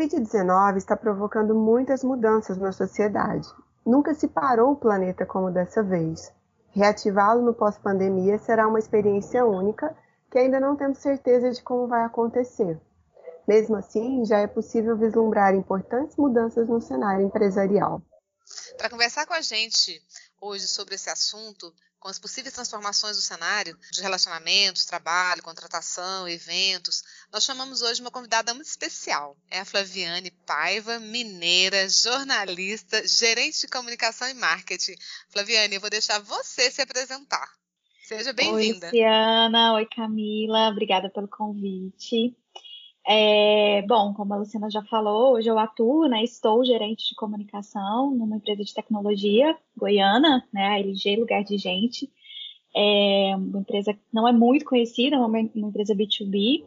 Covid-19 está provocando muitas mudanças na sociedade. Nunca se parou o planeta como dessa vez. Reativá-lo no pós-pandemia será uma experiência única que ainda não temos certeza de como vai acontecer. Mesmo assim, já é possível vislumbrar importantes mudanças no cenário empresarial. Para conversar com a gente hoje sobre esse assunto, com as possíveis transformações do cenário de relacionamentos, trabalho, contratação, eventos, nós chamamos hoje uma convidada muito especial. É a Flaviane Paiva, mineira, jornalista, gerente de comunicação e marketing. Flaviane, eu vou deixar você se apresentar. Seja bem-vinda. Oi, Luciana. Oi, Camila. Obrigada pelo convite. É, bom, como a Luciana já falou, hoje eu atuo, né, estou gerente de comunicação numa empresa de tecnologia goiana, né, a LG Lugar de Gente. É uma empresa que não é muito conhecida, é uma, uma empresa B2B,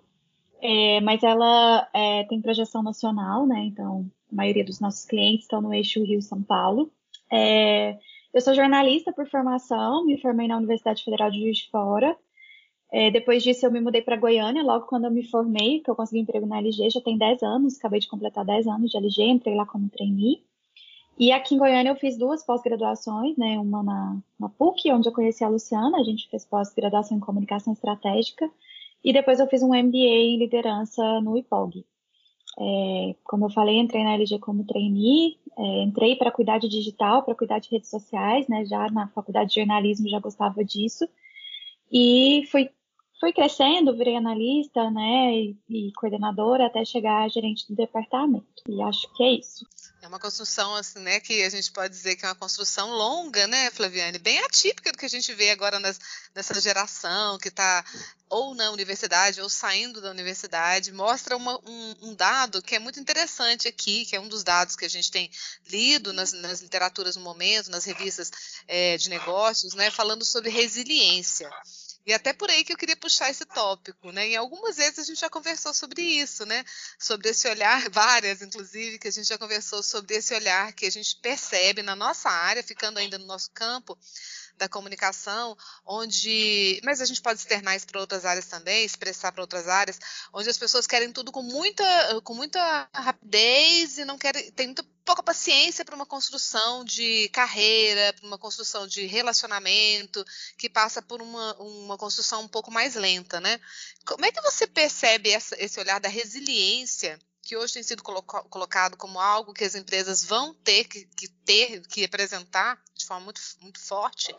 é, mas ela é, tem projeção nacional, né, então a maioria dos nossos clientes estão no eixo Rio-São Paulo. É, eu sou jornalista por formação, me formei na Universidade Federal de Juiz de Fora, é, depois disso, eu me mudei para Goiânia, logo quando eu me formei, que eu consegui emprego na LG, já tem 10 anos, acabei de completar 10 anos de LG, entrei lá como trainee. E aqui em Goiânia eu fiz duas pós-graduações, né? Uma na, na, PUC, onde eu conheci a Luciana, a gente fez pós-graduação em comunicação estratégica, e depois eu fiz um MBA em liderança no IPOG. É, como eu falei, entrei na LG como trainee, é, entrei para cuidar de digital, para cuidar de redes sociais, né? Já na faculdade de jornalismo já gostava disso. E fui fui crescendo, virei analista, né, e, e, coordenadora até chegar a gerente do departamento. E acho que é isso. É uma construção, assim, né, que a gente pode dizer que é uma construção longa, né, Flaviane? Bem atípica do que a gente vê agora nas, nessa geração que está ou na universidade ou saindo da universidade. Mostra uma, um, um, dado que é muito interessante aqui, que é um dos dados que a gente tem lido nas, nas literaturas no momento, nas revistas é, de negócios, né, falando sobre resiliência. E até por aí que eu queria puxar esse tópico, né? E algumas vezes a gente já conversou sobre isso, né? Sobre esse olhar, várias inclusive, que a gente já conversou sobre esse olhar que a gente percebe na nossa área, ficando ainda no nosso campo, da comunicação, onde. Mas a gente pode externar isso para outras áreas também, expressar para outras áreas, onde as pessoas querem tudo com muita, com muita rapidez e não querem. tem muita pouca paciência para uma construção de carreira, para uma construção de relacionamento, que passa por uma, uma construção um pouco mais lenta, né? Como é que você percebe essa, esse olhar da resiliência? Que hoje tem sido colocado como algo que as empresas vão ter que, que ter, que apresentar de forma muito, muito forte,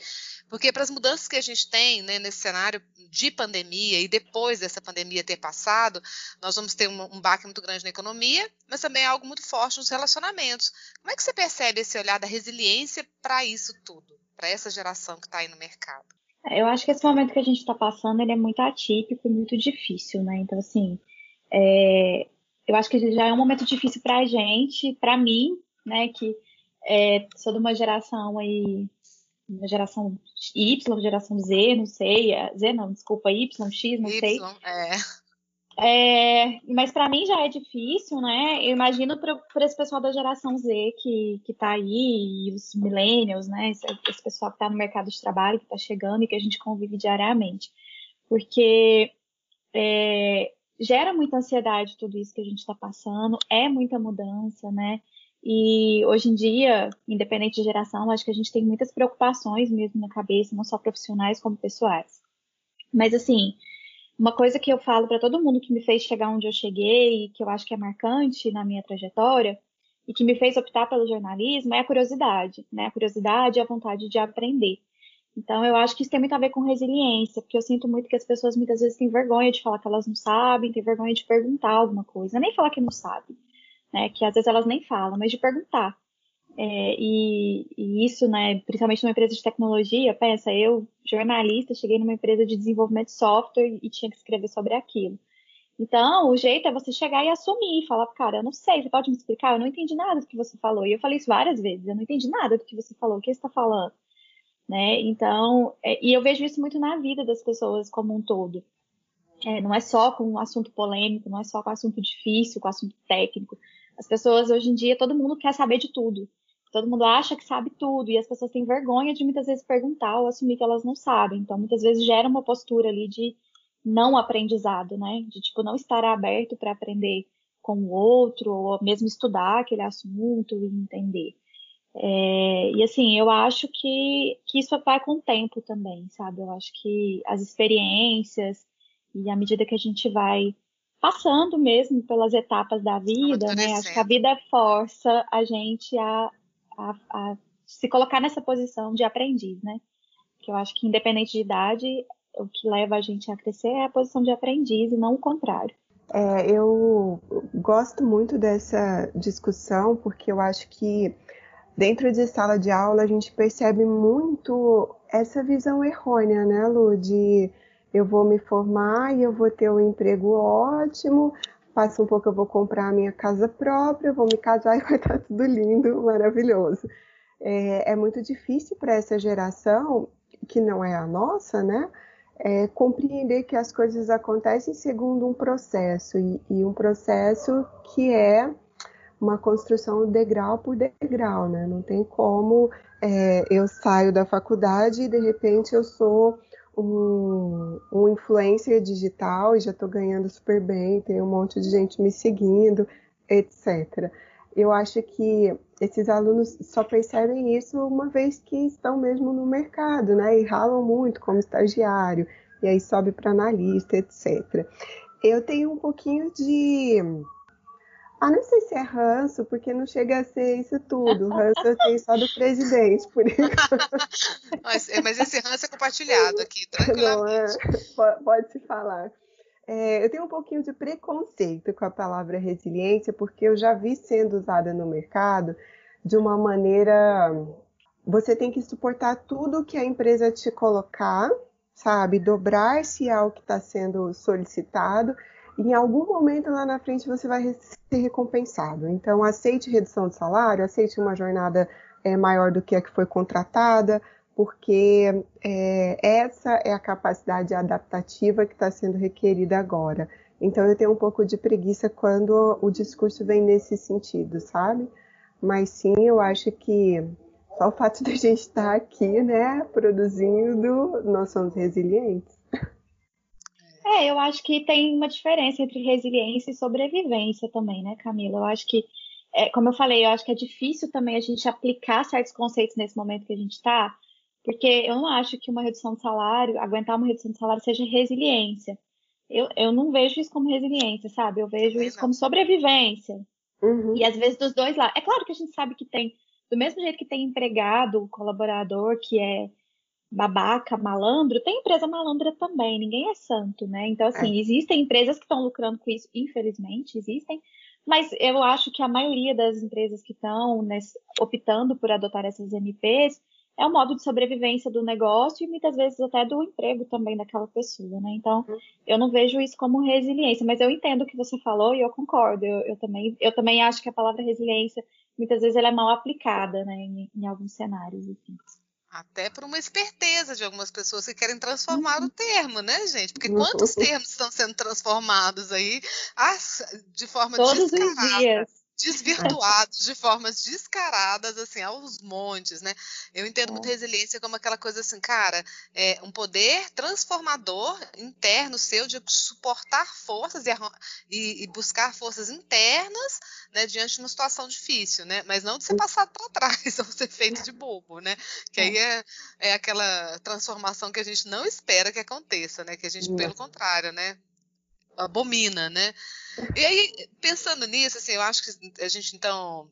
porque para as mudanças que a gente tem né, nesse cenário de pandemia e depois dessa pandemia ter passado, nós vamos ter um, um baque muito grande na economia, mas também algo muito forte nos relacionamentos. Como é que você percebe esse olhar da resiliência para isso tudo, para essa geração que está aí no mercado? É, eu acho que esse momento que a gente está passando ele é muito atípico muito difícil, né? Então, assim, é, eu acho que já é um momento difícil para a gente, para mim, né, que é, sou de uma geração aí, uma geração Y, geração Z, não sei, é, Z não, desculpa, Y, X, não y, sei. É. É, mas para mim já é difícil, né? Eu imagino para esse pessoal da geração Z que, que tá aí, e os millennials, né? Esse, esse pessoal que está no mercado de trabalho, que está chegando e que a gente convive diariamente. Porque é, gera muita ansiedade tudo isso que a gente está passando, é muita mudança, né? E hoje em dia, independente de geração, acho que a gente tem muitas preocupações mesmo na cabeça, não só profissionais como pessoais. Mas assim, uma coisa que eu falo para todo mundo que me fez chegar onde eu cheguei, e que eu acho que é marcante na minha trajetória, e que me fez optar pelo jornalismo, é a curiosidade, né? A curiosidade e a vontade de aprender. Então, eu acho que isso tem muito a ver com resiliência, porque eu sinto muito que as pessoas muitas vezes têm vergonha de falar que elas não sabem, têm vergonha de perguntar alguma coisa, nem falar que não sabe, né? Que às vezes elas nem falam, mas de perguntar. É, e, e, isso, né, principalmente numa empresa de tecnologia, pensa, eu, jornalista, cheguei numa empresa de desenvolvimento de software e tinha que escrever sobre aquilo. Então, o jeito é você chegar e assumir, falar, cara, eu não sei, você pode me explicar? Eu não entendi nada do que você falou. E eu falei isso várias vezes, eu não entendi nada do que você falou, o que você está falando? Né? Então, é, e eu vejo isso muito na vida das pessoas como um todo. É, não é só com um assunto polêmico, não é só com um assunto difícil, com um assunto técnico. As pessoas hoje em dia, todo mundo quer saber de tudo. Todo mundo acha que sabe tudo e as pessoas têm vergonha de muitas vezes perguntar ou assumir que elas não sabem. Então, muitas vezes gera uma postura ali de não aprendizado, né? De tipo não estar aberto para aprender com o outro, ou mesmo estudar aquele assunto e entender. É, e assim, eu acho que, que isso vai com o tempo também, sabe? Eu acho que as experiências e à medida que a gente vai passando mesmo pelas etapas da vida, né? Acho que a vida força a gente a, a, a, se colocar nessa posição de aprendiz, né? Que eu acho que independente de idade, o que leva a gente a crescer é a posição de aprendiz e não o contrário. É, eu gosto muito dessa discussão porque eu acho que dentro de sala de aula a gente percebe muito essa visão errônea, né, Lu? De eu vou me formar e eu vou ter um emprego ótimo, passa um pouco eu vou comprar a minha casa própria, vou me casar e vai estar tudo lindo, maravilhoso. É, é muito difícil para essa geração, que não é a nossa, né? É, compreender que as coisas acontecem segundo um processo, e, e um processo que é uma construção degrau por degrau, né? Não tem como é, eu saio da faculdade e de repente eu sou um, um influencer digital e já estou ganhando super bem, tem um monte de gente me seguindo, etc. Eu acho que esses alunos só percebem isso uma vez que estão mesmo no mercado, né? E ralam muito como estagiário, e aí sobe para analista, etc. Eu tenho um pouquinho de ah, não sei se é ranço, porque não chega a ser isso tudo. Ranço eu tenho só do presidente, por enquanto. mas, é, mas esse ranço é compartilhado aqui, tranquilamente. Não, é, pode se falar. É, eu tenho um pouquinho de preconceito com a palavra resiliência, porque eu já vi sendo usada no mercado de uma maneira. Você tem que suportar tudo que a empresa te colocar, sabe? Dobrar-se ao que está sendo solicitado em algum momento lá na frente você vai ser recompensado. Então, aceite redução de salário, aceite uma jornada é, maior do que a que foi contratada, porque é, essa é a capacidade adaptativa que está sendo requerida agora. Então, eu tenho um pouco de preguiça quando o discurso vem nesse sentido, sabe? Mas sim, eu acho que só o fato de a gente estar aqui, né, produzindo, nós somos resilientes. É, eu acho que tem uma diferença entre resiliência e sobrevivência também, né, Camila? Eu acho que, é, como eu falei, eu acho que é difícil também a gente aplicar certos conceitos nesse momento que a gente está, porque eu não acho que uma redução de salário, aguentar uma redução de salário seja resiliência. Eu, eu não vejo isso como resiliência, sabe? Eu vejo isso como sobrevivência. Uhum. E às vezes dos dois lados. É claro que a gente sabe que tem, do mesmo jeito que tem empregado, colaborador que é babaca, malandro, tem empresa malandra também, ninguém é santo, né? Então, assim, é. existem empresas que estão lucrando com isso, infelizmente, existem, mas eu acho que a maioria das empresas que estão optando por adotar essas MPs é o modo de sobrevivência do negócio e muitas vezes até do emprego também daquela pessoa, né? Então, uhum. eu não vejo isso como resiliência, mas eu entendo o que você falou e eu concordo. Eu, eu também, eu também acho que a palavra resiliência, muitas vezes, ela é mal aplicada, né, em, em alguns cenários. Assim. Até por uma esperteza de algumas pessoas que querem transformar uhum. o termo, né, gente? Porque quantos termos estão sendo transformados aí de forma Todos descarada? Os dias desvirtuados de formas descaradas, assim, aos montes, né? Eu entendo muito é. resiliência como aquela coisa assim, cara, é um poder transformador interno seu de suportar forças e, e, buscar forças internas, né, diante de uma situação difícil, né? Mas não de ser passado para trás ou ser feito de bobo, né? Que aí é. é, é aquela transformação que a gente não espera que aconteça, né? Que a gente, pelo contrário, né? abomina, né? E aí, pensando nisso, assim, eu acho que a gente, então,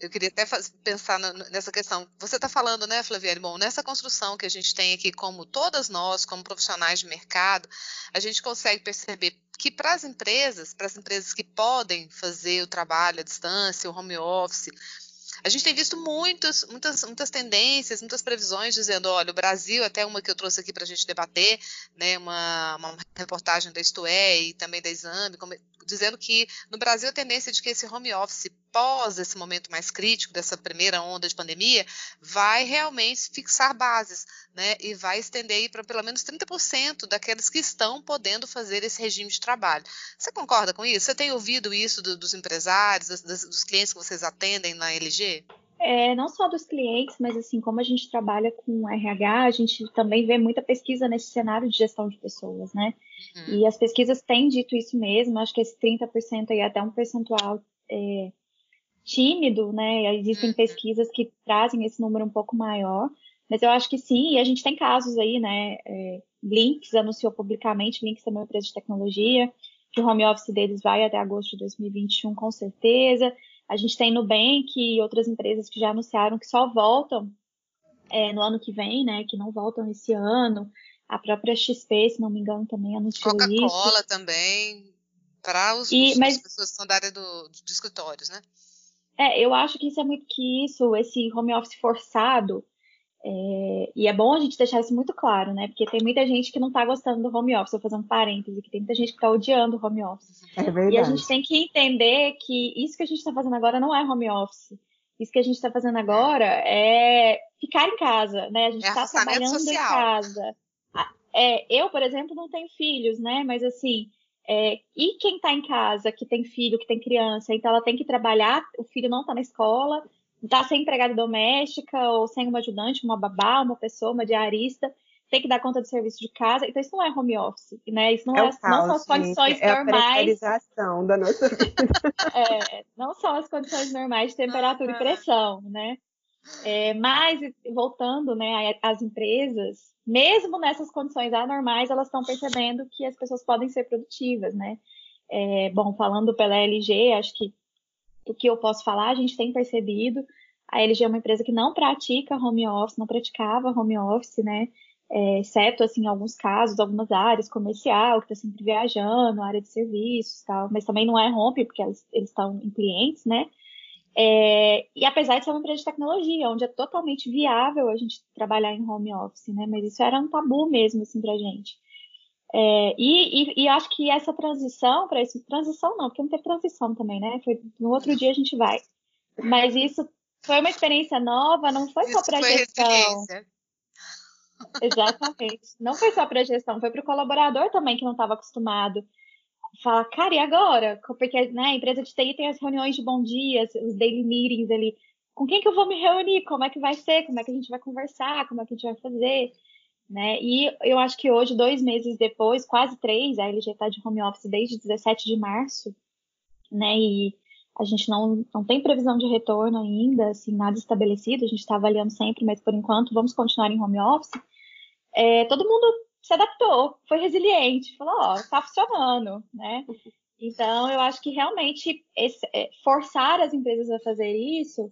eu queria até pensar nessa questão. Você está falando, né, Flaviane? Bom, nessa construção que a gente tem aqui, como todas nós, como profissionais de mercado, a gente consegue perceber que para as empresas, para as empresas que podem fazer o trabalho à distância, o home office, a gente tem visto muitas, muitas, muitas tendências, muitas previsões dizendo, olha, o Brasil, até uma que eu trouxe aqui para a gente debater, né, uma, uma reportagem da Isto é, e também da Exame, como, dizendo que no Brasil a tendência de que esse home office pós esse momento mais crítico dessa primeira onda de pandemia vai realmente fixar bases, né, e vai estender para pelo menos 30% daqueles que estão podendo fazer esse regime de trabalho. Você concorda com isso? Você tem ouvido isso do, dos empresários, dos, dos clientes que vocês atendem na LG? É, não só dos clientes, mas assim, como a gente trabalha com RH, a gente também vê muita pesquisa nesse cenário de gestão de pessoas, né? Uhum. E as pesquisas têm dito isso mesmo, acho que esse 30% aí é até um percentual é, tímido, né? Existem uhum. pesquisas que trazem esse número um pouco maior, mas eu acho que sim, e a gente tem casos aí, né? É, Blinks anunciou publicamente, Blinks é uma empresa de tecnologia, que o home office deles vai até agosto de 2021, com certeza. A gente tem Nubank e outras empresas que já anunciaram que só voltam é, no ano que vem, né? Que não voltam esse ano. A própria XP, se não me engano, também anunciou Coca isso. Coca-Cola também, para os, e, mas, as pessoas que são da área do, de escritórios, né? É, eu acho que isso é muito que isso, esse home office forçado, é, e é bom a gente deixar isso muito claro, né? Porque tem muita gente que não está gostando do home office. Vou fazer um parêntese, que tem muita gente que está odiando o home office. É verdade. E a gente tem que entender que isso que a gente está fazendo agora não é home office. Isso que a gente está fazendo agora é ficar em casa, né? A gente está é trabalhando social. em casa. É, eu, por exemplo, não tenho filhos, né? Mas assim, é, e quem está em casa, que tem filho, que tem criança, então ela tem que trabalhar, o filho não está na escola, está sem empregada doméstica ou sem uma ajudante, uma babá, uma pessoa, uma diarista, tem que dar conta do serviço de casa. Então, isso não é home office, né? Isso não, é, é caos, não são as condições gente, normais. É a da nossa vida. é, não são as condições normais de temperatura e pressão, né? É, mas, voltando né, às empresas, mesmo nessas condições anormais, elas estão percebendo que as pessoas podem ser produtivas, né? É, bom, falando pela LG, acho que o que eu posso falar, a gente tem percebido. A LG é uma empresa que não pratica home office, não praticava home office, né? É, exceto, assim, em alguns casos, algumas áreas, comercial, que está sempre viajando, área de serviços tal, mas também não é home, porque eles, estão em clientes, né? É, e apesar de ser uma empresa de tecnologia, onde é totalmente viável a gente trabalhar em home office, né? Mas isso era um tabu mesmo, assim, pra gente. É, e, e, e, acho que essa transição para isso, transição não, porque não teve transição também, né? Foi, no outro dia a gente vai. Mas isso foi uma experiência nova, não foi só para gestão. Exatamente. Não foi só para gestão, foi para o colaborador também que não estava acostumado. Fala, cara, e agora? Porque né, a empresa de TI tem as reuniões de bom dia, os daily meetings ali. Com quem que eu vou me reunir? Como é que vai ser? Como é que a gente vai conversar? Como é que a gente vai fazer? Né? E eu acho que hoje, dois meses depois, quase três, a LG está de home office desde 17 de março, né? E a gente não, não tem previsão de retorno ainda, assim, nada estabelecido, a gente está avaliando sempre, mas por enquanto vamos continuar em home office. É, todo mundo se adaptou, foi resiliente, falou, ó, oh, tá funcionando, né? Então, eu acho que realmente esse, é, forçar as empresas a fazer isso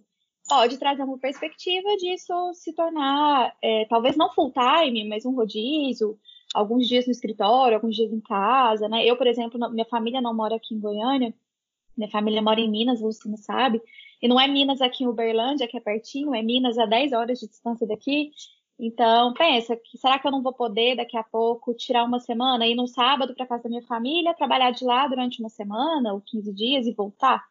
pode trazer uma perspectiva disso se tornar, é, talvez não full time, mas um rodízio, alguns dias no escritório, alguns dias em casa, né? Eu, por exemplo, minha família não mora aqui em Goiânia, minha família mora em Minas, você não sabe, e não é Minas aqui em Uberlândia, que é pertinho, é Minas a 10 horas de distância daqui. Então, pensa, será que eu não vou poder daqui a pouco tirar uma semana, ir no sábado para casa da minha família, trabalhar de lá durante uma semana ou 15 dias e voltar?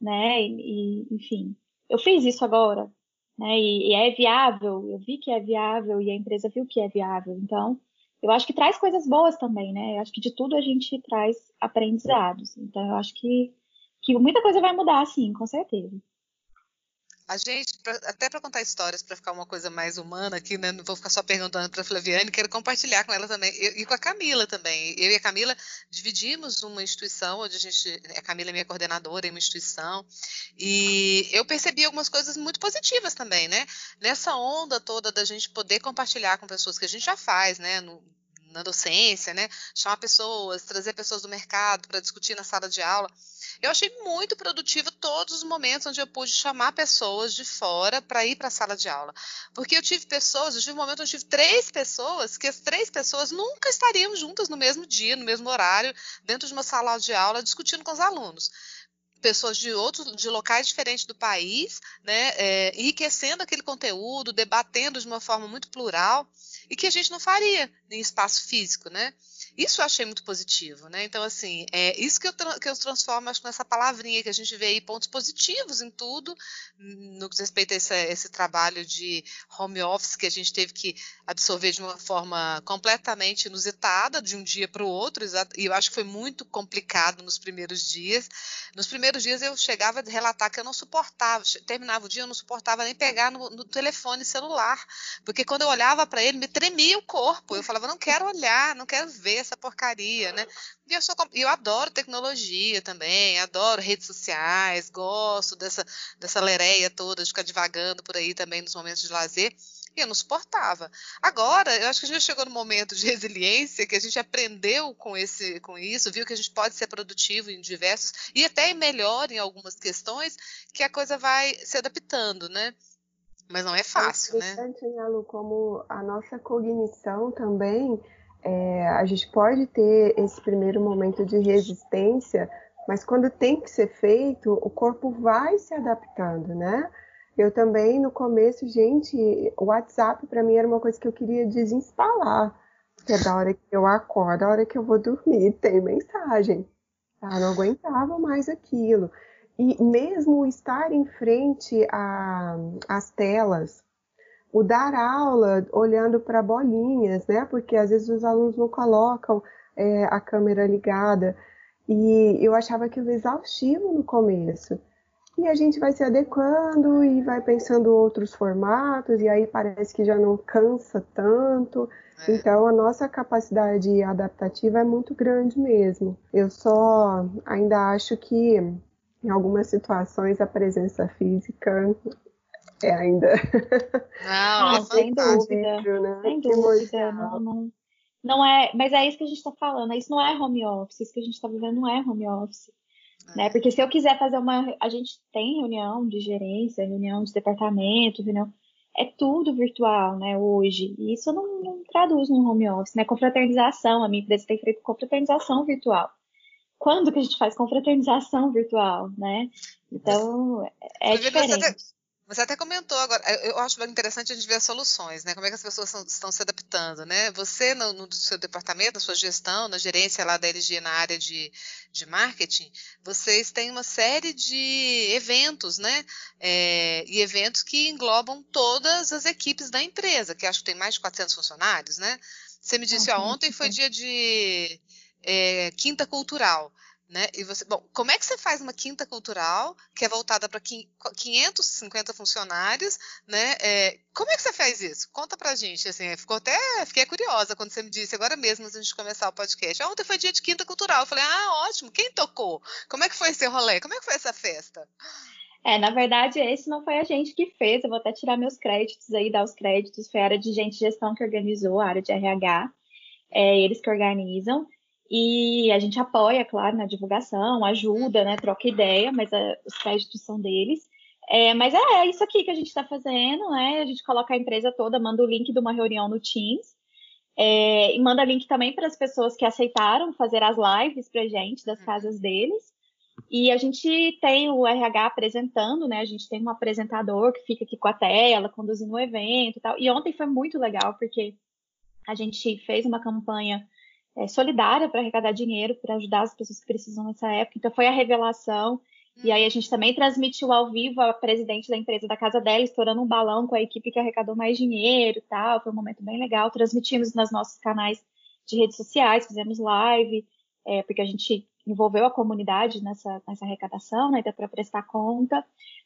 Né? E, enfim, eu fiz isso agora, né? E, e, é viável, eu vi que é viável e a empresa viu que é viável. Então, eu acho que traz coisas boas também, né? Eu acho que de tudo a gente traz aprendizados. Então, eu acho que, que muita coisa vai mudar, sim, com certeza. A gente, pra, até para contar histórias, para ficar uma coisa mais humana aqui, né? Não vou ficar só perguntando para a Flaviane, quero compartilhar com ela também, eu, e com a Camila também. Eu e a Camila dividimos uma instituição, onde a gente. A Camila é minha coordenadora em uma instituição, e eu percebi algumas coisas muito positivas também, né? Nessa onda toda da gente poder compartilhar com pessoas que a gente já faz, né? No, na docência, né? Chamar pessoas, trazer pessoas do mercado para discutir na sala de aula. Eu achei muito produtivo todos os momentos onde eu pude chamar pessoas de fora para ir para a sala de aula. Porque eu tive pessoas, eu tive um momento onde eu tive três pessoas, que as três pessoas nunca estariam juntas no mesmo dia, no mesmo horário, dentro de uma sala de aula, discutindo com os alunos pessoas de outros, de locais diferentes do país, né, é, enriquecendo aquele conteúdo, debatendo de uma forma muito plural e que a gente não faria em espaço físico, né? Isso eu achei muito positivo, né? Então, assim, é isso que eu, que eu transformo, acho, nessa palavrinha que a gente vê aí pontos positivos em tudo, no que diz respeito a esse, esse trabalho de home office que a gente teve que absorver de uma forma completamente inusitada, de um dia para o outro, e eu acho que foi muito complicado nos primeiros dias. Nos primeiros dias eu chegava a relatar que eu não suportava, terminava o dia, eu não suportava nem pegar no, no telefone celular, porque quando eu olhava para ele, me tremia o corpo. Eu falava, não quero olhar, não quero ver essa porcaria, né? E eu, sou, eu adoro tecnologia também, adoro redes sociais, gosto dessa, dessa lereia toda de ficar divagando por aí também nos momentos de lazer. E eu não suportava. Agora, eu acho que a gente chegou no momento de resiliência, que a gente aprendeu com, esse, com isso, viu que a gente pode ser produtivo em diversos, e até melhor em algumas questões, que a coisa vai se adaptando, né? Mas não é fácil, é interessante, né? Lu, como a nossa cognição também, é, a gente pode ter esse primeiro momento de resistência, mas quando tem que ser feito, o corpo vai se adaptando, né? Eu também, no começo, gente, o WhatsApp para mim era uma coisa que eu queria desinstalar. Que é da hora que eu acordo, da hora que eu vou dormir, tem mensagem. Tá? Não aguentava mais aquilo. E mesmo estar em frente às telas, o dar aula olhando para bolinhas, né? Porque às vezes os alunos não colocam é, a câmera ligada. E eu achava aquilo exaustivo no começo. E a gente vai se adequando e vai pensando outros formatos, e aí parece que já não cansa tanto. É. Então a nossa capacidade adaptativa é muito grande mesmo. Eu só ainda acho que em algumas situações a presença física é ainda. Não, é sem dúvida. Né? Sem dúvida. Não, não, não é, mas é isso que a gente está falando. Isso não é home office. Isso que a gente está vivendo não é home office. É. Né? Porque se eu quiser fazer uma. A gente tem reunião de gerência, reunião de departamento, reunião. É tudo virtual, né, hoje. E isso não, não traduz no home office, né? Confraternização, a minha empresa tem feito confraternização virtual quando que a gente faz confraternização virtual, né? Então, é diferente. Você até, comentou agora, eu acho interessante a gente ver as soluções, né? Como é que as pessoas estão, estão se adaptando, né? Você, no, no, seu departamento, na sua gestão, na gerência lá da LG na área de, de marketing, vocês têm uma série de eventos, né? É, e eventos que englobam todas as equipes da empresa, que acho que tem mais de 400 funcionários, né? Você me disse, ah, ontem foi dia de é, quinta cultural. Né? E você, bom, como é que você faz uma quinta cultural que é voltada para 550 funcionários, né? É, como é que você faz isso? Conta pra gente, assim, ficou até, fiquei curiosa quando você me disse agora mesmo antes de começar o podcast. Ontem foi dia de quinta cultural. Eu falei, ah, ótimo. Quem tocou? Como é que foi esse rolê? Como é que foi essa festa? É, na verdade, esse não foi a gente que fez. Eu vou até tirar meus créditos aí, dar os créditos. Foi a área de gente gestão que organizou, a área de RH. É, eles que organizam. E a gente apoia, claro, na divulgação, ajuda, né, troca ideia, mas a, eh, os créditos são deles. É, mas é, é isso aqui que a gente está fazendo, né? A gente coloca a empresa toda, manda o link de uma reunião no Teams. É, e manda link também para as pessoas que aceitaram fazer as lives para gente das casas deles. E a gente tem o RH apresentando, né? A gente tem um apresentador que fica aqui com a tela, conduzindo o evento e tal. E ontem foi muito legal, porque a gente fez uma campanha é, solidária para arrecadar dinheiro, para ajudar as pessoas que precisam nessa época. Então foi a revelação. E aí a gente também transmitiu ao vivo a presidente da empresa da casa dela, estourando um balão com a equipe que arrecadou mais dinheiro e tal. Foi um momento bem legal. Transmitimos nos nossos canais de redes sociais, fizemos live, é, porque a gente envolveu a comunidade nessa, nessa arrecadação, né? Para prestar conta.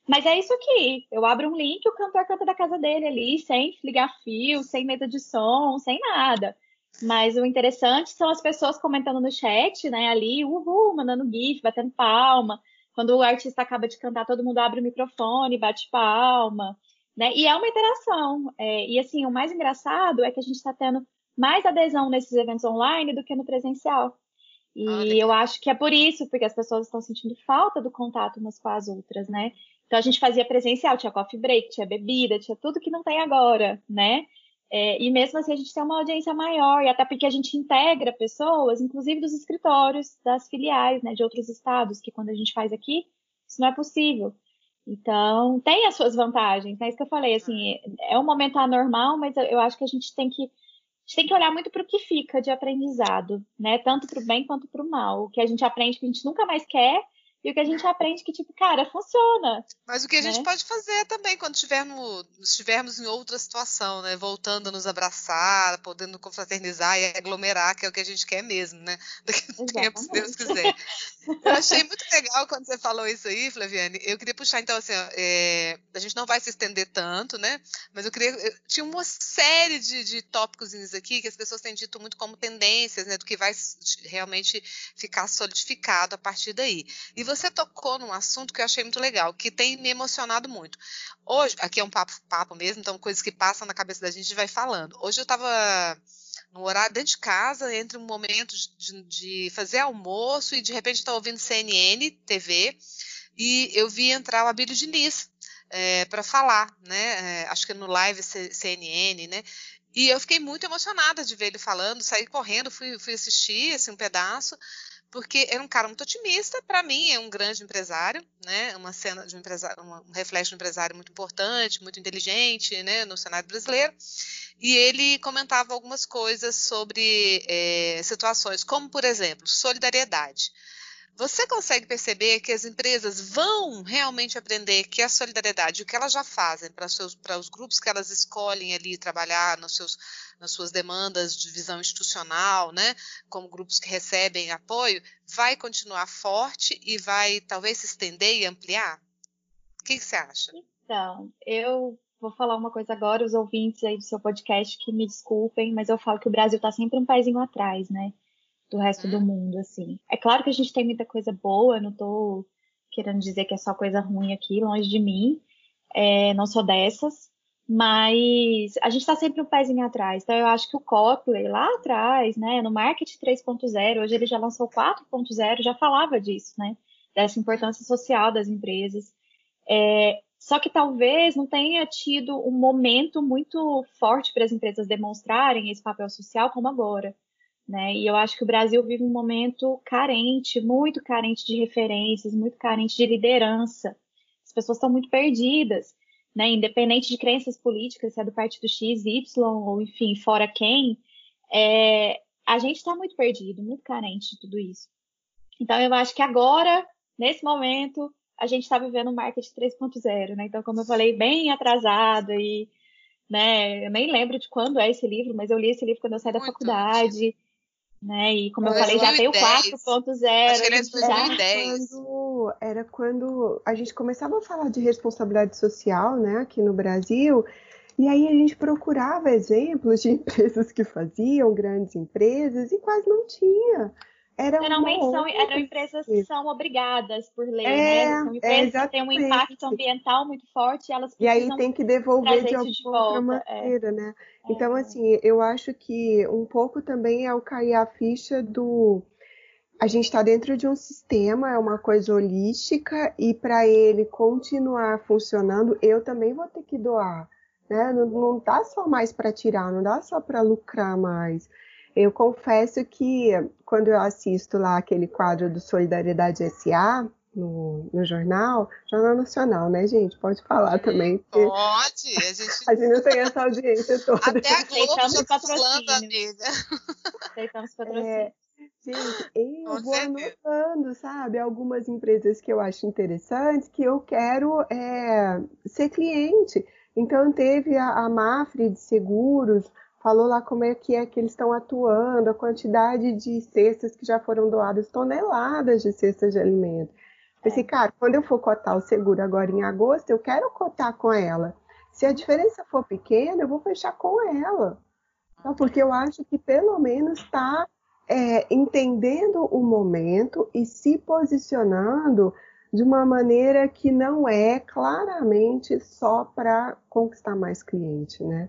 Mas é isso aqui. Eu abro um link, o cantor canta da casa dele ali, sem ligar fio, sem mesa de som, sem nada. Mas o interessante são as pessoas comentando no chat, né? Ali, uhul, mandando GIF, batendo palma. Quando o artista acaba de cantar, todo mundo abre o microfone, bate palma, né? E é uma interação. É, e assim, o mais engraçado é que a gente está tendo mais adesão nesses eventos online do que no presencial. E eu acho que é por isso, porque as pessoas estão sentindo falta do contato umas com as outras, né? Então a gente fazia presencial, tinha coffee break, tinha bebida, tinha tudo que não tem agora, né? É, e mesmo assim a gente tem uma audiência maior, e até porque a gente integra pessoas, inclusive dos escritórios, das filiais, né, de outros estados, que quando a gente faz aqui, isso não é possível. Então, tem as suas vantagens, né? Isso que eu falei, assim, é um momento anormal, mas eu acho que a gente tem que gente tem que olhar muito para o que fica de aprendizado, né? Tanto para o bem quanto para o mal. O que a gente aprende que a gente nunca mais quer e o que a gente aprende que, tipo, cara, funciona. Mas o que a né? gente pode fazer também quando estivermos, estivermos em outra situação, né? Voltando a nos abraçar, podendo confraternizar e aglomerar, que é o que a gente quer mesmo, né? Daqui a um tempo, se Deus quiser. Eu achei muito legal quando você falou isso aí, Flaviane. Eu queria puxar, então, assim, ó, é, a gente não vai se estender tanto, né? Mas eu queria. Eu, tinha uma série de, de tópicos aqui que as pessoas têm dito muito como tendências, né? Do que vai realmente ficar solidificado a partir daí. E você você tocou num assunto que eu achei muito legal, que tem me emocionado muito. Hoje, aqui é um papo, papo mesmo, então coisas que passam na cabeça da gente vai falando. Hoje eu estava no horário dentro de casa, entre um momento de, de fazer almoço e de repente estou ouvindo CNN, TV, e eu vi entrar o Abílio Diniz é, para falar, né? É, acho que no live CNN, né? E eu fiquei muito emocionada de ver ele falando, saí correndo, fui, fui assistir assim, um pedaço porque era um cara muito otimista, para mim é um grande empresário, né? Uma cena de um empresário, um reflexo de um empresário muito importante, muito inteligente, né? No cenário brasileiro. E ele comentava algumas coisas sobre é, situações, como por exemplo, solidariedade. Você consegue perceber que as empresas vão realmente aprender que a solidariedade, o que elas já fazem para, os grupos que elas escolhem ali trabalhar nos seus, nas suas demandas de visão institucional, né, como grupos que recebem apoio, vai continuar forte e vai talvez se estender e ampliar? O que, que você acha? Então, eu vou falar uma coisa agora, os ouvintes aí do seu podcast que me desculpem, mas eu falo que o Brasil está sempre um paísinho atrás, né? Do resto do mundo, assim. É claro que a gente tem muita coisa boa, não tô querendo dizer que é só coisa ruim aqui, longe de mim, é, não sou dessas, mas a gente está sempre um pezinho atrás. Então, eu acho que o Copley, lá atrás, né, no Market 3.0, hoje ele já lançou 4.0, já falava disso, né, dessa importância social das empresas. É, só que talvez não tenha tido um momento muito forte para as empresas demonstrarem esse papel social como agora. Né? E eu acho que o Brasil vive um momento carente, muito carente de referências, muito carente de liderança. As pessoas estão muito perdidas, né? Independente de crenças políticas, se é do partido X, Y, ou enfim, fora quem, é... a gente está muito perdido, muito carente de tudo isso. Então eu acho que agora, nesse momento, a gente está vivendo um marketing 3.0, né? Então, como eu falei, bem atrasado e né? Eu nem lembro de quando é esse livro, mas eu li esse livro quando eu saí da faculdade né? E como eu falei, já tem o 4.0. Acho que ele é 2010. Quando, era quando a gente começava a falar de responsabilidade social, né, aqui no Brasil, e aí a gente procurava exemplos de empresas que faziam, grandes empresas, e quase não tinha. Era Geralmente são, eram empresas que são obrigadas por lei, né? é, né? São empresas é, que têm um impacto ambiental muito forte, elas E aí tem que devolver de alguma de outra é. maneira, é. né? Então, é. assim, eu acho que um pouco também é o cair a ficha do. A gente está dentro de um sistema, é uma coisa holística, e para ele continuar funcionando, eu também vou ter que doar. Né? Não, não dá só mais para tirar, não dá só para lucrar mais. Eu confesso que quando eu assisto lá aquele quadro do Solidariedade SA no, no jornal, Jornal Nacional, né, gente? Pode falar também. Pode, a gente... a gente não tem essa audiência toda. Até a Globo já tá falando, amiga. Aceitamos patrocínio. É, gente, eu vou anotando, sabe, algumas empresas que eu acho interessantes, que eu quero é, ser cliente. Então, teve a, a Mafre de Seguros, falou lá como é que é que eles estão atuando, a quantidade de cestas que já foram doadas, toneladas de cestas de alimento. Pensei, é. cara, quando eu for cotar o seguro agora em agosto, eu quero cotar com ela. Se a diferença for pequena, eu vou fechar com ela. Então, porque eu acho que pelo menos está é, entendendo o momento e se posicionando de uma maneira que não é claramente só para conquistar mais cliente, né?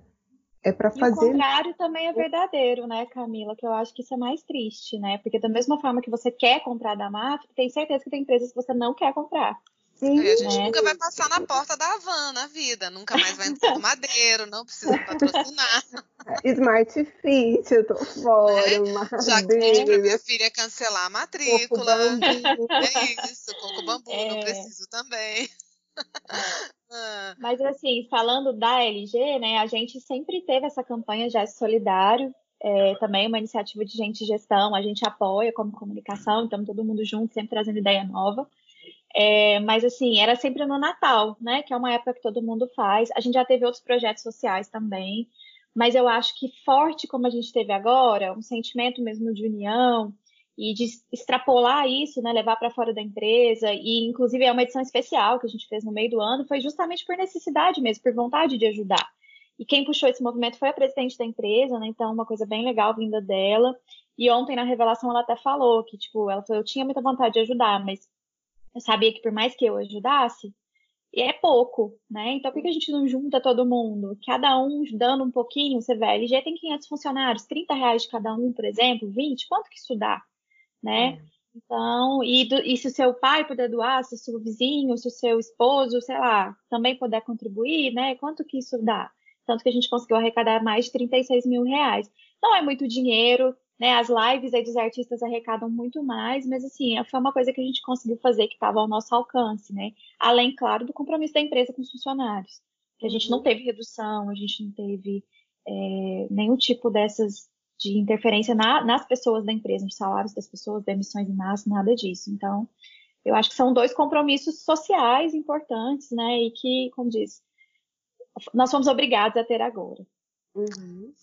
É para fazer. o contrário também é verdadeiro, né, Camila? Que eu acho que isso é mais triste, né? Porque da mesma forma que você quer comprar da máfia, tem certeza que tem empresas que você não quer comprar. Sim, a gente né? nunca vai passar na porta da Havan na vida, nunca mais vai entrar no Madeiro, não precisa patrocinar. Smart Fit, eu tô fora, é, Já que minha filha cancelar a matrícula. É isso, coco bambu, é... não preciso também. Mas assim, falando da LG, né, a gente sempre teve essa campanha já solidário, é, também uma iniciativa de gente gestão, a gente apoia como comunicação, então todo mundo junto, sempre trazendo ideia nova. É, mas assim, era sempre no Natal, né? Que é uma época que todo mundo faz. A gente já teve outros projetos sociais também, mas eu acho que forte como a gente teve agora, um sentimento mesmo de união e de extrapolar isso, né, levar para fora da empresa e inclusive é uma edição especial que a gente fez no meio do ano, foi justamente por necessidade mesmo, por vontade de ajudar. E quem puxou esse movimento foi a presidente da empresa, né? Então, uma coisa bem legal vinda dela. E ontem, na revelação, ela até falou que, tipo, ela falou, eu tinha muita vontade de ajudar, mas eu sabia que por mais que eu ajudasse, é pouco, né? Então, por que a gente não junta todo mundo? Cada um dando um pouquinho, você vê, LG tem 500 funcionários, 30 reais de cada um, por exemplo, 20, quanto que isso dá, né? É. Então, e, do, e se o seu pai puder doar, se o seu vizinho, se o seu esposo, sei lá, também puder contribuir, né? Quanto que isso dá? tanto que a gente conseguiu arrecadar mais de 36 mil reais. Não é muito dinheiro, né? As lives aí dos artistas arrecadam muito mais, mas assim, foi uma coisa que a gente conseguiu fazer que estava ao nosso alcance, né? Além, claro, do compromisso da empresa com os funcionários. Que a gente não uhum. teve redução, a gente não teve é, nenhum tipo dessas de interferência na, nas pessoas da empresa, nos salários das pessoas, demissões em massa, nada disso. Então, eu acho que são dois compromissos sociais importantes, né? E que, como diz, nós fomos obrigados a ter agora. Uhum.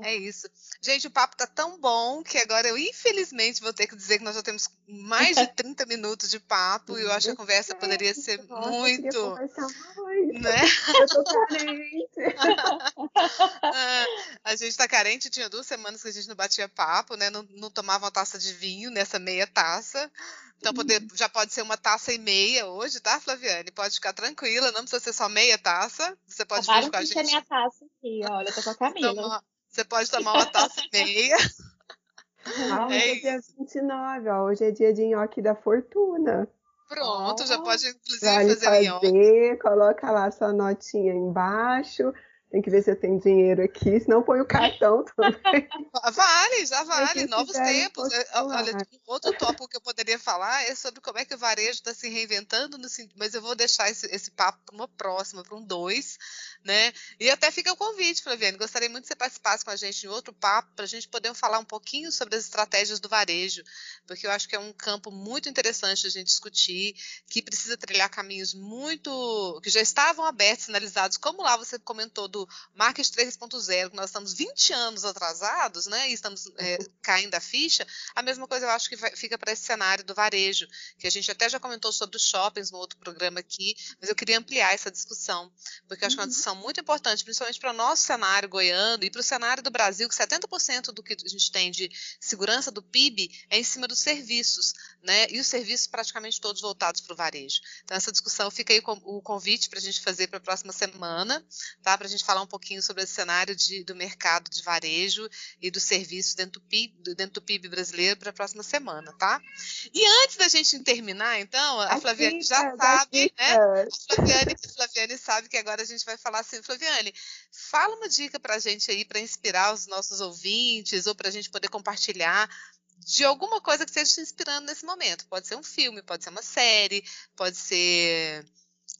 É isso. Gente, o papo tá tão bom que agora eu, infelizmente, vou ter que dizer que nós já temos mais de 30 minutos de papo e eu acho que a conversa poderia ser Nossa, muito. Né? Eu tô carente. A gente tá carente, tinha duas semanas que a gente não batia papo, né? Não, não tomava uma taça de vinho nessa meia taça. Então poder, já pode ser uma taça e meia hoje, tá, Flaviane? Pode ficar tranquila, não precisa ser só meia taça. Você pode vir com a gente. minha taça aqui, olha, eu tô com a Camila. Toma, você pode tomar uma taça e meia. Ah, hoje é, é dia 29, ó. Hoje é dia de nhoque da fortuna. Pronto, oh, já pode inclusive vale fazer, fazer nhoque. Coloca lá sua notinha embaixo tem que ver se eu tenho dinheiro aqui, senão põe o cartão também. Vale, já vale. Novos tempos. Olha, outro tópico que eu poderia falar é sobre como é que o varejo está se reinventando, no, mas eu vou deixar esse, esse papo para uma próxima, para um dois, né? E até fica o convite, Flaviane. Gostaria muito que você participasse com a gente em outro papo, para a gente poder falar um pouquinho sobre as estratégias do varejo, porque eu acho que é um campo muito interessante a gente discutir, que precisa trilhar caminhos muito. que já estavam abertos, sinalizados, como lá você comentou do Market 3.0, que nós estamos 20 anos atrasados, né, e estamos é, caindo a ficha, a mesma coisa eu acho que vai, fica para esse cenário do varejo, que a gente até já comentou sobre os shoppings no outro programa aqui, mas eu queria ampliar essa discussão, porque eu acho que é uma uhum. Muito importante, principalmente para o nosso cenário goiano e para o cenário do Brasil, que 70% do que a gente tem de segurança do PIB é em cima dos serviços, né, e os serviços praticamente todos voltados para o varejo. Então, essa discussão fica aí com o convite para a gente fazer para a próxima semana, tá? Para a gente falar um pouquinho sobre esse cenário de, do mercado de varejo e do serviço dentro do PIB, dentro do PIB brasileiro para a próxima semana, tá? E antes da gente terminar, então, a Flaviane já sabe, né? A Flaviane, a Flaviane sabe que agora a gente vai falar assim, Flaviane, fala uma dica para a gente aí para inspirar os nossos ouvintes ou para a gente poder compartilhar de alguma coisa que esteja te inspirando nesse momento. Pode ser um filme, pode ser uma série, pode ser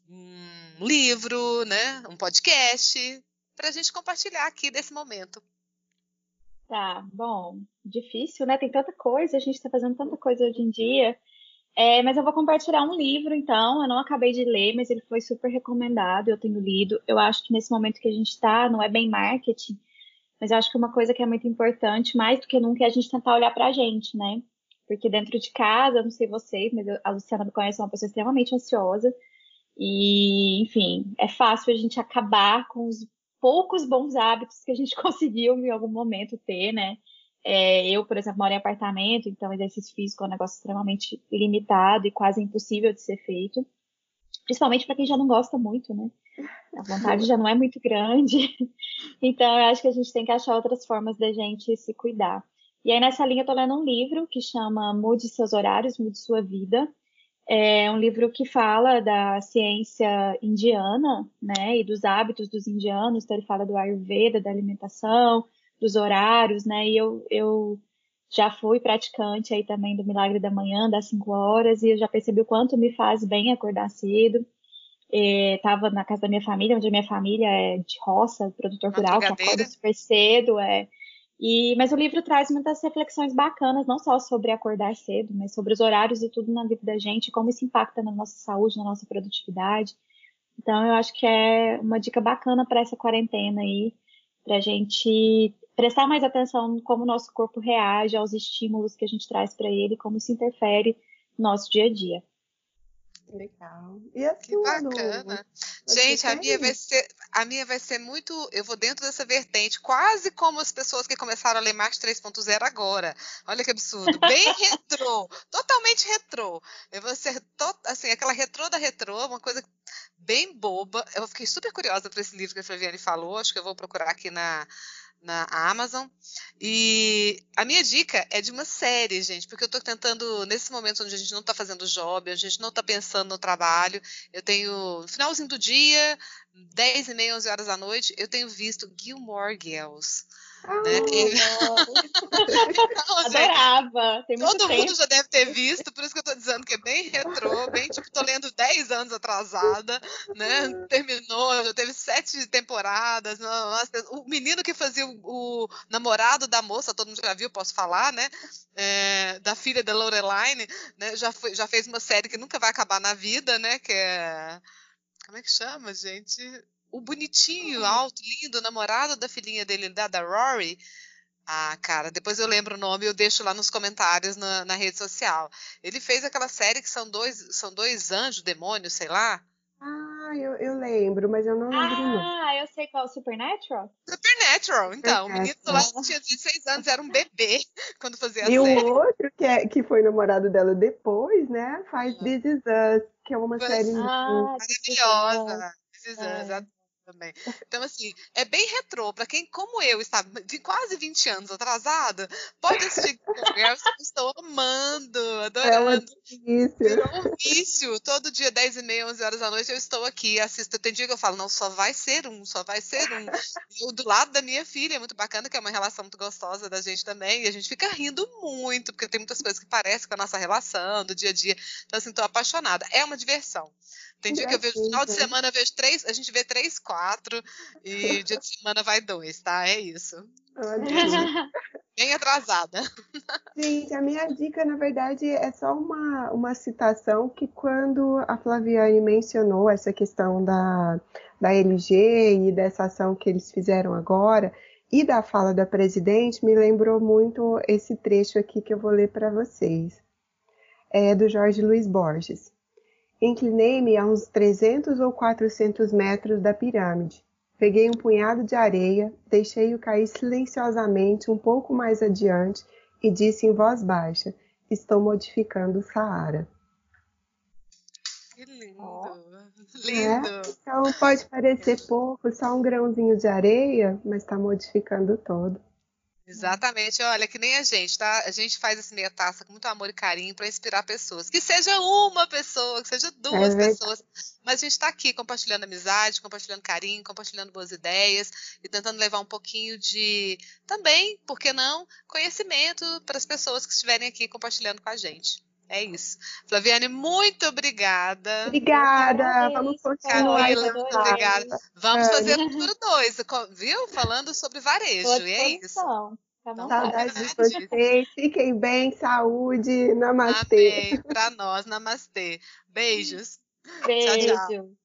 um livro, né, um podcast, para a gente compartilhar aqui desse momento. Tá, bom, difícil, né? Tem tanta coisa, a gente está fazendo tanta coisa hoje em dia. É, mas eu vou compartilhar um livro, então. Eu não acabei de ler, mas ele foi super recomendado, eu tenho lido. Eu acho que nesse momento que a gente está, não é bem marketing, mas eu acho que uma coisa que é muito importante, mais do que nunca, é a gente tentar olhar para a gente, né? Porque dentro de casa, não sei vocês, mas a Luciana me conhece, é uma pessoa extremamente ansiosa. E, enfim, é fácil a gente acabar com os poucos bons hábitos que a gente conseguiu em algum momento ter, né? É, eu, por exemplo, moro em apartamento, então exercício físico é um negócio extremamente limitado e quase impossível de ser feito. Principalmente para quem já não gosta muito, né? A vontade já não é muito grande. Então, eu acho que a gente tem que achar outras formas da gente se cuidar. E aí, nessa linha, eu tô lendo um livro que chama Mude Seus Horários, Mude Sua Vida, é um livro que fala da ciência indiana, né, e dos hábitos dos indianos. Então ele fala do Ayurveda, da alimentação, dos horários, né. E eu, eu já fui praticante aí também do Milagre da Manhã, das 5 horas, e eu já percebi o quanto me faz bem acordar cedo. Estava é, na casa da minha família, onde a minha família é de roça, produtor rural, que acorda super cedo, é E, mas o livro traz muitas reflexões bacanas, não só sobre acordar cedo, mas sobre os horários e tudo na vida da gente, como isso impacta na nossa saúde, na nossa produtividade. Então, eu acho que é uma dica bacana para essa quarentena aí, para a gente prestar mais atenção em como o nosso corpo reage aos estímulos que a gente traz para ele, como isso interfere no nosso dia a dia. Legal. E a que bacana. Gente, a minha, vai ser, a minha vai ser muito. Eu vou dentro dessa vertente, quase como as pessoas que começaram a ler Marx 3.0 agora. Olha que absurdo. Bem retrô. totalmente retrô. Eu vou ser to, assim, aquela retrô da retrô, uma coisa bem boba. Eu fiquei super curiosa para esse livro que a Flaviane falou. Acho que eu vou procurar aqui na, na Amazon. E a minha dica é de uma série, gente, porque eu estou tentando, nesse momento onde a gente não está fazendo job, a gente não está pensando no trabalho, eu tenho, no finalzinho do dia, 10 e meia, 11 horas da noite, eu tenho visto Gilmore Girls. Ah, né? então, Adorava. Tem todo tempo. mundo já deve ter visto, por isso que eu tô dizendo que é bem retrô, bem tipo, tô lendo 10 anos atrasada, né? Terminou, já teve sete temporadas. Nossa, o menino que fazia o, o, namorado da moça, todo mundo já viu, posso falar, né? É, da filha da Loreline, né? Já, foi, já fez uma série que nunca vai acabar na vida, né? Que é. Como é que chama, gente? O bonitinho, alto, lindo, namorado da filhinha dele, da, da Rory. Ah, cara, depois eu lembro o nome e eu deixo lá nos comentários na, na, rede social. Ele fez aquela série que são dois, são dois anjos, demônios, sei lá. Ah, eu, eu lembro, mas eu não lembro Ah, eu sei qual, Supernatural? Supernatural, então. O menino lá tinha 16 anos, era um bebê quando fazia a e série. E o outro, que, é, que foi namorado dela depois, né, faz This Is Us, que é uma Mas, série ah, maravilhosa. This Is Us, é também. Então, assim, é bem retrô. Para quem, como eu, está de quase 20 anos atrasada, pode assistir Girls, estou amando, adorando. É um vício. Todo dia, 10 e meia, 11 horas da noite, eu estou aqui, assisto. Tem dia que eu falo, não, só vai ser um, só vai ser um. Eu, do lado da minha filha, é muito bacana, que é uma relação muito gostosa da gente também, e a gente fica rindo muito, porque tem muitas coisas que parecem com a nossa relação, do dia a dia. Então, assim, estou apaixonada. É uma diversão. Tem dia que eu vejo, final de semana eu vejo três, a gente vê três, quatro, e dia de semana vai dois, tá? É isso. Bem atrasada. Gente, a minha dica, na verdade, é só uma, uma citação que quando a Flaviane mencionou essa questão da, da LG e dessa ação que eles fizeram agora, e da fala da presidente, me lembrou muito esse trecho aqui que eu vou ler para vocês. É do Jorge Luiz Borges. Inclinei-me a uns 300 ou 400 metros da pirâmide. Peguei um punhado de areia, deixei-o cair silenciosamente um pouco mais adiante e disse em voz baixa: Estou modificando o Saara. Que lindo! Lindo! É? Então pode parecer pouco, só um grãozinho de areia, mas está modificando todo. Exatamente, olha, que nem a gente, tá? A gente faz esse meia taça com muito amor e carinho para inspirar pessoas. Que seja uma pessoa, que seja duas é pessoas. Mas a gente está aqui compartilhando amizade, compartilhando carinho, compartilhando boas ideias e tentando levar um pouquinho de também, por que não, conhecimento para as pessoas que estiverem aqui compartilhando com a gente. É isso. Flaviane, muito obrigada. Obrigada. Vamos continuar. Muito obrigada. Vamos fazer o número dois, viu? Falando sobre varejo. E é isso. Tá então, Saudades de vocês. Fiquem bem, saúde. Namastê. Amém. Para nós, namastê. Beijos. Beijo. Tchau, tchau.